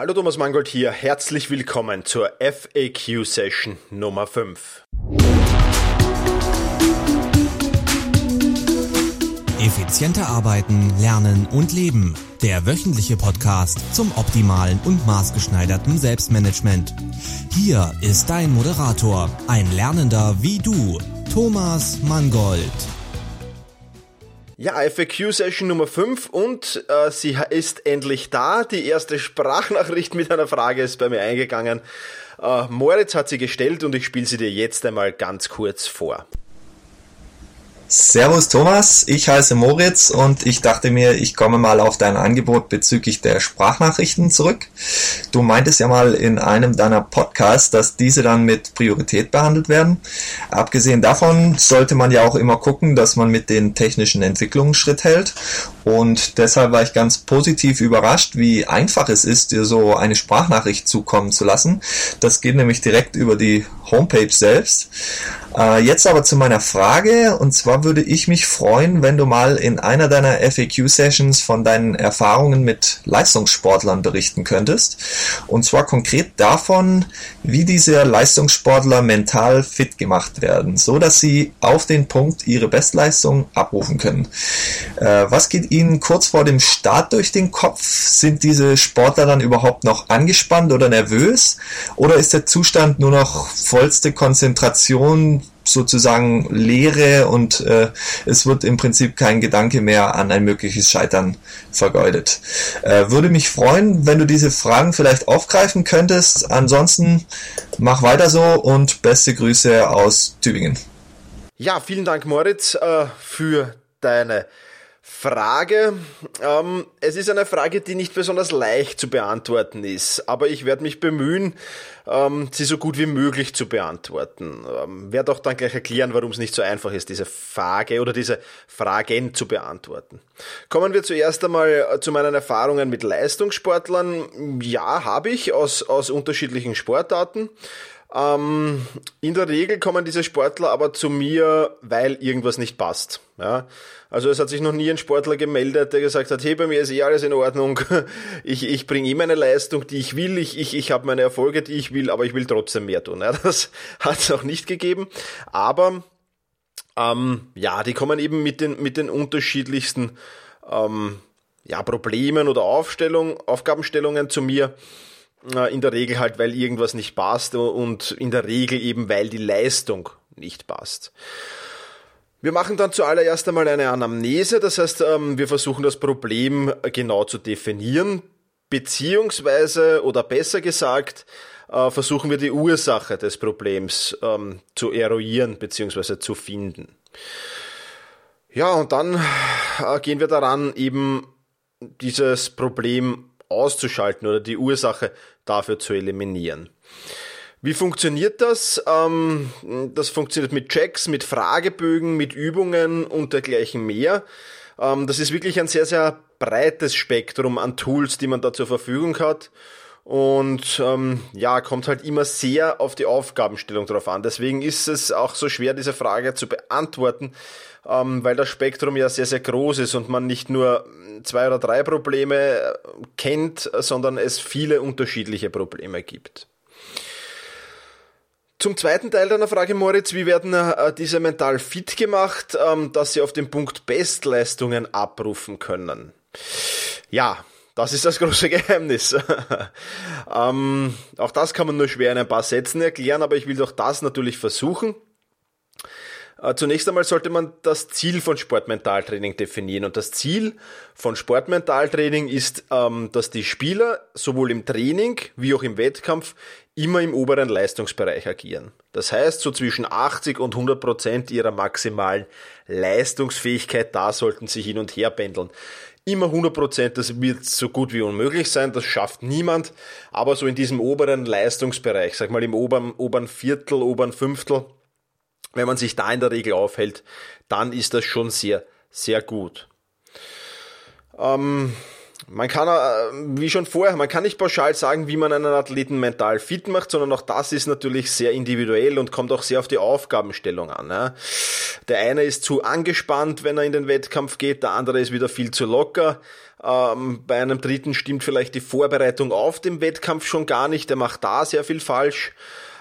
Hallo Thomas Mangold hier, herzlich willkommen zur FAQ Session Nummer 5. Effizienter arbeiten, lernen und leben. Der wöchentliche Podcast zum optimalen und maßgeschneiderten Selbstmanagement. Hier ist dein Moderator, ein Lernender wie du, Thomas Mangold. Ja, FAQ-Session Nummer 5 und äh, sie ist endlich da. Die erste Sprachnachricht mit einer Frage ist bei mir eingegangen. Äh, Moritz hat sie gestellt und ich spiele sie dir jetzt einmal ganz kurz vor. Servus Thomas, ich heiße Moritz und ich dachte mir, ich komme mal auf dein Angebot bezüglich der Sprachnachrichten zurück. Du meintest ja mal in einem deiner Podcasts, dass diese dann mit Priorität behandelt werden. Abgesehen davon sollte man ja auch immer gucken, dass man mit den technischen Entwicklungen Schritt hält. Und deshalb war ich ganz positiv überrascht, wie einfach es ist, dir so eine Sprachnachricht zukommen zu lassen. Das geht nämlich direkt über die Homepage selbst. Äh, jetzt aber zu meiner Frage. Und zwar würde ich mich freuen, wenn du mal in einer deiner FAQ-Sessions von deinen Erfahrungen mit Leistungssportlern berichten könntest. Und zwar konkret davon, wie diese Leistungssportler mental fit gemacht werden, so dass sie auf den Punkt ihre Bestleistung abrufen können. Äh, was geht ihnen kurz vor dem Start durch den Kopf? Sind diese Sportler dann überhaupt noch angespannt oder nervös? Oder ist der Zustand nur noch vollste Konzentration, sozusagen Leere und äh, es wird im Prinzip kein Gedanke mehr an ein mögliches Scheitern vergeudet. Äh, würde mich freuen, wenn du diese Fragen vielleicht aufgreifen könntest. Ansonsten mach weiter so und beste Grüße aus Tübingen. Ja, vielen Dank Moritz äh, für deine Frage. Ähm, es ist eine Frage, die nicht besonders leicht zu beantworten ist, aber ich werde mich bemühen, ähm, sie so gut wie möglich zu beantworten. Ähm, werde auch dann gleich erklären, warum es nicht so einfach ist, diese Frage oder diese Fragen zu beantworten. Kommen wir zuerst einmal äh, zu meinen Erfahrungen mit Leistungssportlern. Ja, habe ich aus, aus unterschiedlichen Sportarten. Ähm, in der Regel kommen diese Sportler aber zu mir, weil irgendwas nicht passt. Ja? Also es hat sich noch nie ein Sportler gemeldet, der gesagt hat, hey, bei mir ist eh alles in Ordnung, ich, ich bringe eh meine Leistung, die ich will, ich, ich, ich habe meine Erfolge, die ich will, aber ich will trotzdem mehr tun. Ja? Das hat es auch nicht gegeben. Aber ähm, ja, die kommen eben mit den, mit den unterschiedlichsten ähm, ja, Problemen oder Aufstellung, Aufgabenstellungen zu mir. In der Regel halt, weil irgendwas nicht passt und in der Regel eben, weil die Leistung nicht passt. Wir machen dann zuallererst einmal eine Anamnese, das heißt, ähm, wir versuchen das Problem genau zu definieren, beziehungsweise oder besser gesagt, äh, versuchen wir die Ursache des Problems ähm, zu eruieren beziehungsweise zu finden. Ja, und dann äh, gehen wir daran, eben dieses Problem auszuschalten oder die Ursache dafür zu eliminieren. Wie funktioniert das? Ähm, das funktioniert mit Checks, mit Fragebögen, mit Übungen und dergleichen mehr. Ähm, das ist wirklich ein sehr, sehr breites Spektrum an Tools, die man da zur Verfügung hat. Und ähm, ja, kommt halt immer sehr auf die Aufgabenstellung drauf an. Deswegen ist es auch so schwer, diese Frage zu beantworten, ähm, weil das Spektrum ja sehr, sehr groß ist und man nicht nur zwei oder drei Probleme äh, kennt, sondern es viele unterschiedliche Probleme gibt. Zum zweiten Teil deiner Frage, Moritz, wie werden äh, diese mental fit gemacht, ähm, dass sie auf den Punkt Bestleistungen abrufen können? Ja, das ist das große Geheimnis. ähm, auch das kann man nur schwer in ein paar Sätzen erklären, aber ich will doch das natürlich versuchen. Äh, zunächst einmal sollte man das Ziel von Sportmentaltraining definieren. Und das Ziel von Sportmentaltraining ist, ähm, dass die Spieler sowohl im Training wie auch im Wettkampf immer im oberen Leistungsbereich agieren. Das heißt, so zwischen 80 und 100 Prozent ihrer maximalen Leistungsfähigkeit, da sollten sie hin und her pendeln. Immer 100 Prozent, das wird so gut wie unmöglich sein, das schafft niemand, aber so in diesem oberen Leistungsbereich, sag mal im oberen, oberen Viertel, oberen Fünftel, wenn man sich da in der Regel aufhält, dann ist das schon sehr, sehr gut. Ähm, man kann, äh, wie schon vorher, man kann nicht pauschal sagen, wie man einen Athleten mental fit macht, sondern auch das ist natürlich sehr individuell und kommt auch sehr auf die Aufgabenstellung an. Der eine ist zu angespannt, wenn er in den Wettkampf geht, der andere ist wieder viel zu locker. Ähm, bei einem dritten stimmt vielleicht die Vorbereitung auf dem Wettkampf schon gar nicht, der macht da sehr viel falsch.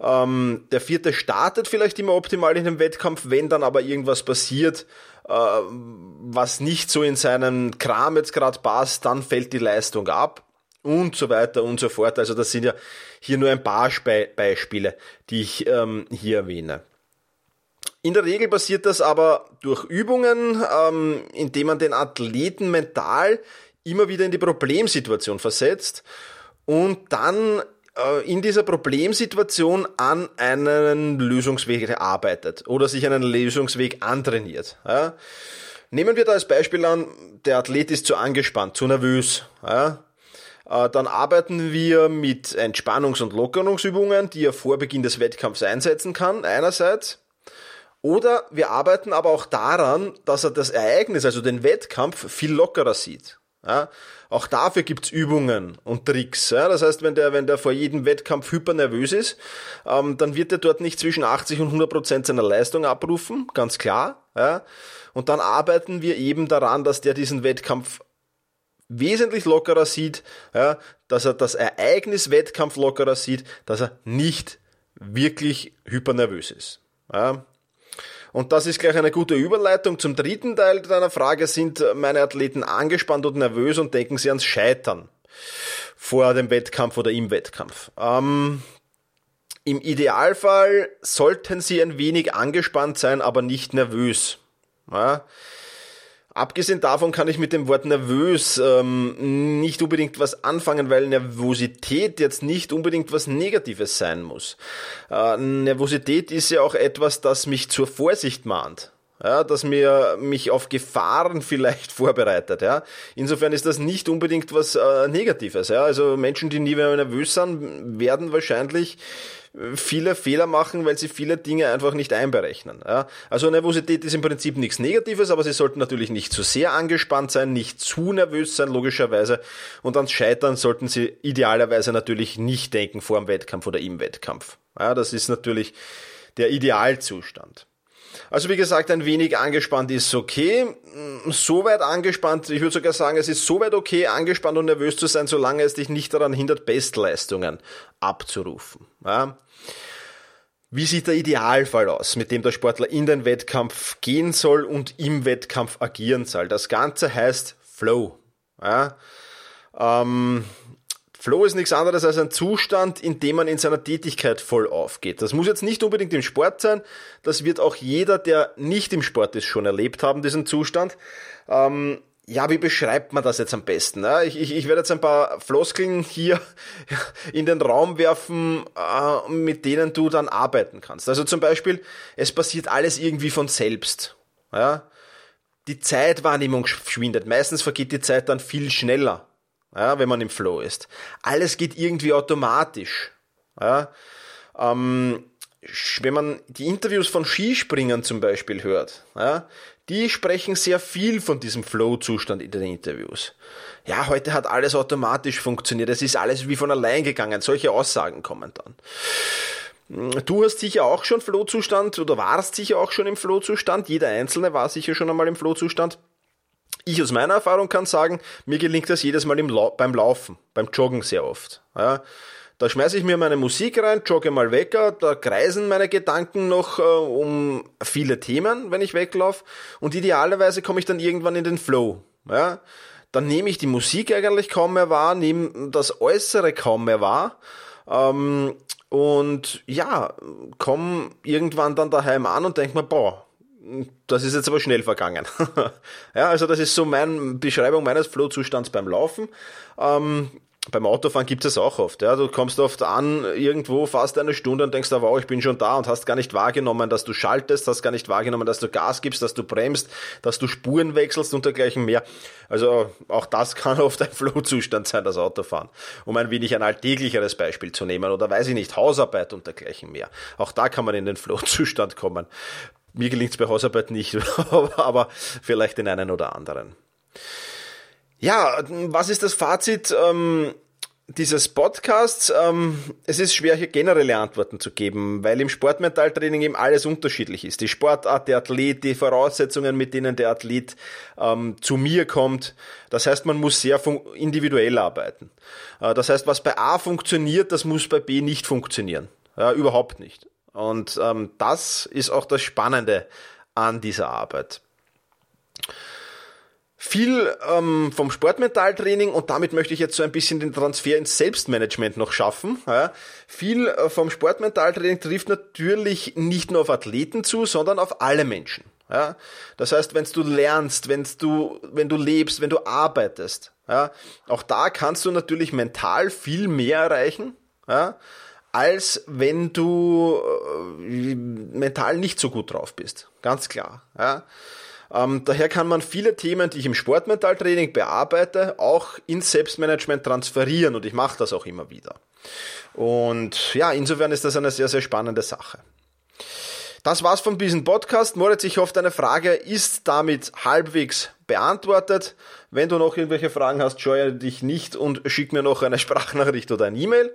Ähm, der vierte startet vielleicht immer optimal in dem Wettkampf, wenn dann aber irgendwas passiert, äh, was nicht so in seinen Kram jetzt gerade passt, dann fällt die Leistung ab und so weiter und so fort. Also das sind ja hier nur ein paar Spe Beispiele, die ich ähm, hier erwähne. In der Regel passiert das aber durch Übungen, ähm, indem man den Athleten mental immer wieder in die Problemsituation versetzt und dann in dieser Problemsituation an einen Lösungsweg arbeitet oder sich einen Lösungsweg antrainiert. Ja. Nehmen wir da als Beispiel an, der Athlet ist zu angespannt, zu nervös. Ja. Äh, dann arbeiten wir mit Entspannungs- und Lockerungsübungen, die er vor Beginn des Wettkampfs einsetzen kann, einerseits. Oder wir arbeiten aber auch daran, dass er das Ereignis, also den Wettkampf, viel lockerer sieht. Ja, auch dafür gibt's Übungen und Tricks. Ja. Das heißt, wenn der, wenn der vor jedem Wettkampf hypernervös ist, ähm, dann wird er dort nicht zwischen 80 und 100 Prozent seiner Leistung abrufen, ganz klar. Ja. Und dann arbeiten wir eben daran, dass der diesen Wettkampf wesentlich lockerer sieht, dass er das Ereignis Wettkampf lockerer sieht, dass er nicht wirklich hypernervös ist. Ja. Und das ist gleich eine gute Überleitung zum dritten Teil deiner Frage. Sind meine Athleten angespannt und nervös und denken sie ans Scheitern vor dem Wettkampf oder im Wettkampf? Ähm, Im Idealfall sollten sie ein wenig angespannt sein, aber nicht nervös. Ja? Abgesehen davon kann ich mit dem Wort nervös ähm, nicht unbedingt was anfangen, weil Nervosität jetzt nicht unbedingt was Negatives sein muss. Äh, Nervosität ist ja auch etwas, das mich zur Vorsicht mahnt. Ja, dass mir mich auf Gefahren vielleicht vorbereitet. Ja. Insofern ist das nicht unbedingt was äh, Negatives. Ja. Also Menschen, die nie mehr nervös sind, werden wahrscheinlich viele Fehler machen, weil sie viele Dinge einfach nicht einberechnen. Ja? Also Nervosität ist im Prinzip nichts Negatives, aber sie sollten natürlich nicht zu sehr angespannt sein, nicht zu nervös sein, logischerweise. Und ans Scheitern sollten sie idealerweise natürlich nicht denken vor dem Wettkampf oder im Wettkampf. Ja, das ist natürlich der Idealzustand. Also wie gesagt, ein wenig angespannt ist okay. Soweit angespannt, ich würde sogar sagen, es ist soweit okay, angespannt und nervös zu sein, solange es dich nicht daran hindert, Bestleistungen abzurufen. Ja. Wie sieht der Idealfall aus, mit dem der Sportler in den Wettkampf gehen soll und im Wettkampf agieren soll? Das Ganze heißt Flow. Ja. Ähm, Flow ist nichts anderes als ein Zustand, in dem man in seiner Tätigkeit voll aufgeht. Das muss jetzt nicht unbedingt im Sport sein. Das wird auch jeder, der nicht im Sport ist, schon erlebt haben, diesen Zustand. Ähm, ja, wie beschreibt man das jetzt am besten? Ich, ich, ich werde jetzt ein paar Floskeln hier in den Raum werfen, äh, mit denen du dann arbeiten kannst. Also zum Beispiel, es passiert alles irgendwie von selbst. Die Zeitwahrnehmung schwindet. Meistens vergeht die Zeit dann viel schneller ja, wenn man im Flow ist. Alles geht irgendwie automatisch. Ja. Ähm, wenn man die Interviews von Skispringern zum Beispiel hört, ja, die sprechen sehr viel von diesem Flow-Zustand in den Interviews. Ja, heute hat alles automatisch funktioniert, es ist alles wie von allein gegangen. Solche Aussagen kommen dann. Du hast sicher auch schon Flow-Zustand oder warst sicher auch schon im Flow-Zustand. Jeder Einzelne war sicher schon einmal im Flow-Zustand. Ich aus meiner Erfahrung kann sagen, mir gelingt das jedes Mal Lau beim Laufen, beim Joggen sehr oft. Ja, da schmeiße ich mir meine Musik rein, jogge mal weg, da kreisen meine Gedanken noch äh, um viele Themen, wenn ich weglaufe. Und idealerweise komme ich dann irgendwann in den Flow. Ja, dann nehme ich die Musik eigentlich kaum mehr wahr, nehme das Äußere kaum mehr wahr. Ähm, und ja, komme irgendwann dann daheim an und denke mir, boah, das ist jetzt aber schnell vergangen. ja, also das ist so meine Beschreibung meines Flow-Zustands beim Laufen. Ähm, beim Autofahren gibt es auch oft. Ja. Du kommst oft an, irgendwo fast eine Stunde und denkst, wow, ich bin schon da und hast gar nicht wahrgenommen, dass du schaltest, hast gar nicht wahrgenommen, dass du Gas gibst, dass du bremst, dass du Spuren wechselst und dergleichen mehr. Also auch das kann oft ein Flow-Zustand sein, das Autofahren. Um ein wenig ein alltäglicheres Beispiel zu nehmen oder weiß ich nicht, Hausarbeit und dergleichen mehr. Auch da kann man in den Flow-Zustand kommen. Mir gelingt es bei Hausarbeit nicht, aber vielleicht den einen oder anderen. Ja, was ist das Fazit? Ähm, dieses Podcasts, ähm, es ist schwer hier generelle Antworten zu geben, weil im Sportmentaltraining eben alles unterschiedlich ist. Die Sportart, der Athlet, die Voraussetzungen, mit denen der Athlet ähm, zu mir kommt. Das heißt, man muss sehr individuell arbeiten. Äh, das heißt, was bei A funktioniert, das muss bei B nicht funktionieren. Ja, überhaupt nicht. Und ähm, das ist auch das Spannende an dieser Arbeit viel ähm, vom Sportmentaltraining und damit möchte ich jetzt so ein bisschen den Transfer ins Selbstmanagement noch schaffen. Ja. Viel äh, vom Sportmentaltraining trifft natürlich nicht nur auf Athleten zu, sondern auf alle Menschen. Ja. Das heißt, wenn du lernst, wenn du, wenn du lebst, wenn du arbeitest, ja, auch da kannst du natürlich mental viel mehr erreichen, ja, als wenn du äh, mental nicht so gut drauf bist. Ganz klar. Ja. Ähm, daher kann man viele Themen, die ich im Sportmentaltraining bearbeite, auch ins Selbstmanagement transferieren und ich mache das auch immer wieder. Und ja, insofern ist das eine sehr, sehr spannende Sache. Das war's von diesem Podcast. Moritz, ich hoffe, deine Frage ist damit halbwegs beantwortet. Wenn du noch irgendwelche Fragen hast, scheue dich nicht und schick mir noch eine Sprachnachricht oder ein E-Mail.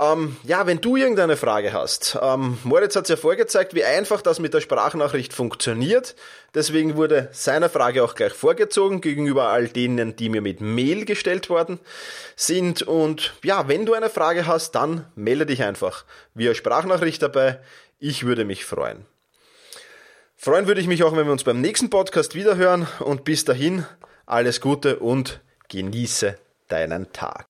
Ähm, ja, wenn du irgendeine Frage hast, ähm, Moritz hat es ja vorgezeigt, wie einfach das mit der Sprachnachricht funktioniert. Deswegen wurde seine Frage auch gleich vorgezogen gegenüber all denen, die mir mit Mail gestellt worden sind. Und ja, wenn du eine Frage hast, dann melde dich einfach via Sprachnachricht dabei. Ich würde mich freuen. Freuen würde ich mich auch, wenn wir uns beim nächsten Podcast wiederhören. Und bis dahin, alles Gute und genieße deinen Tag.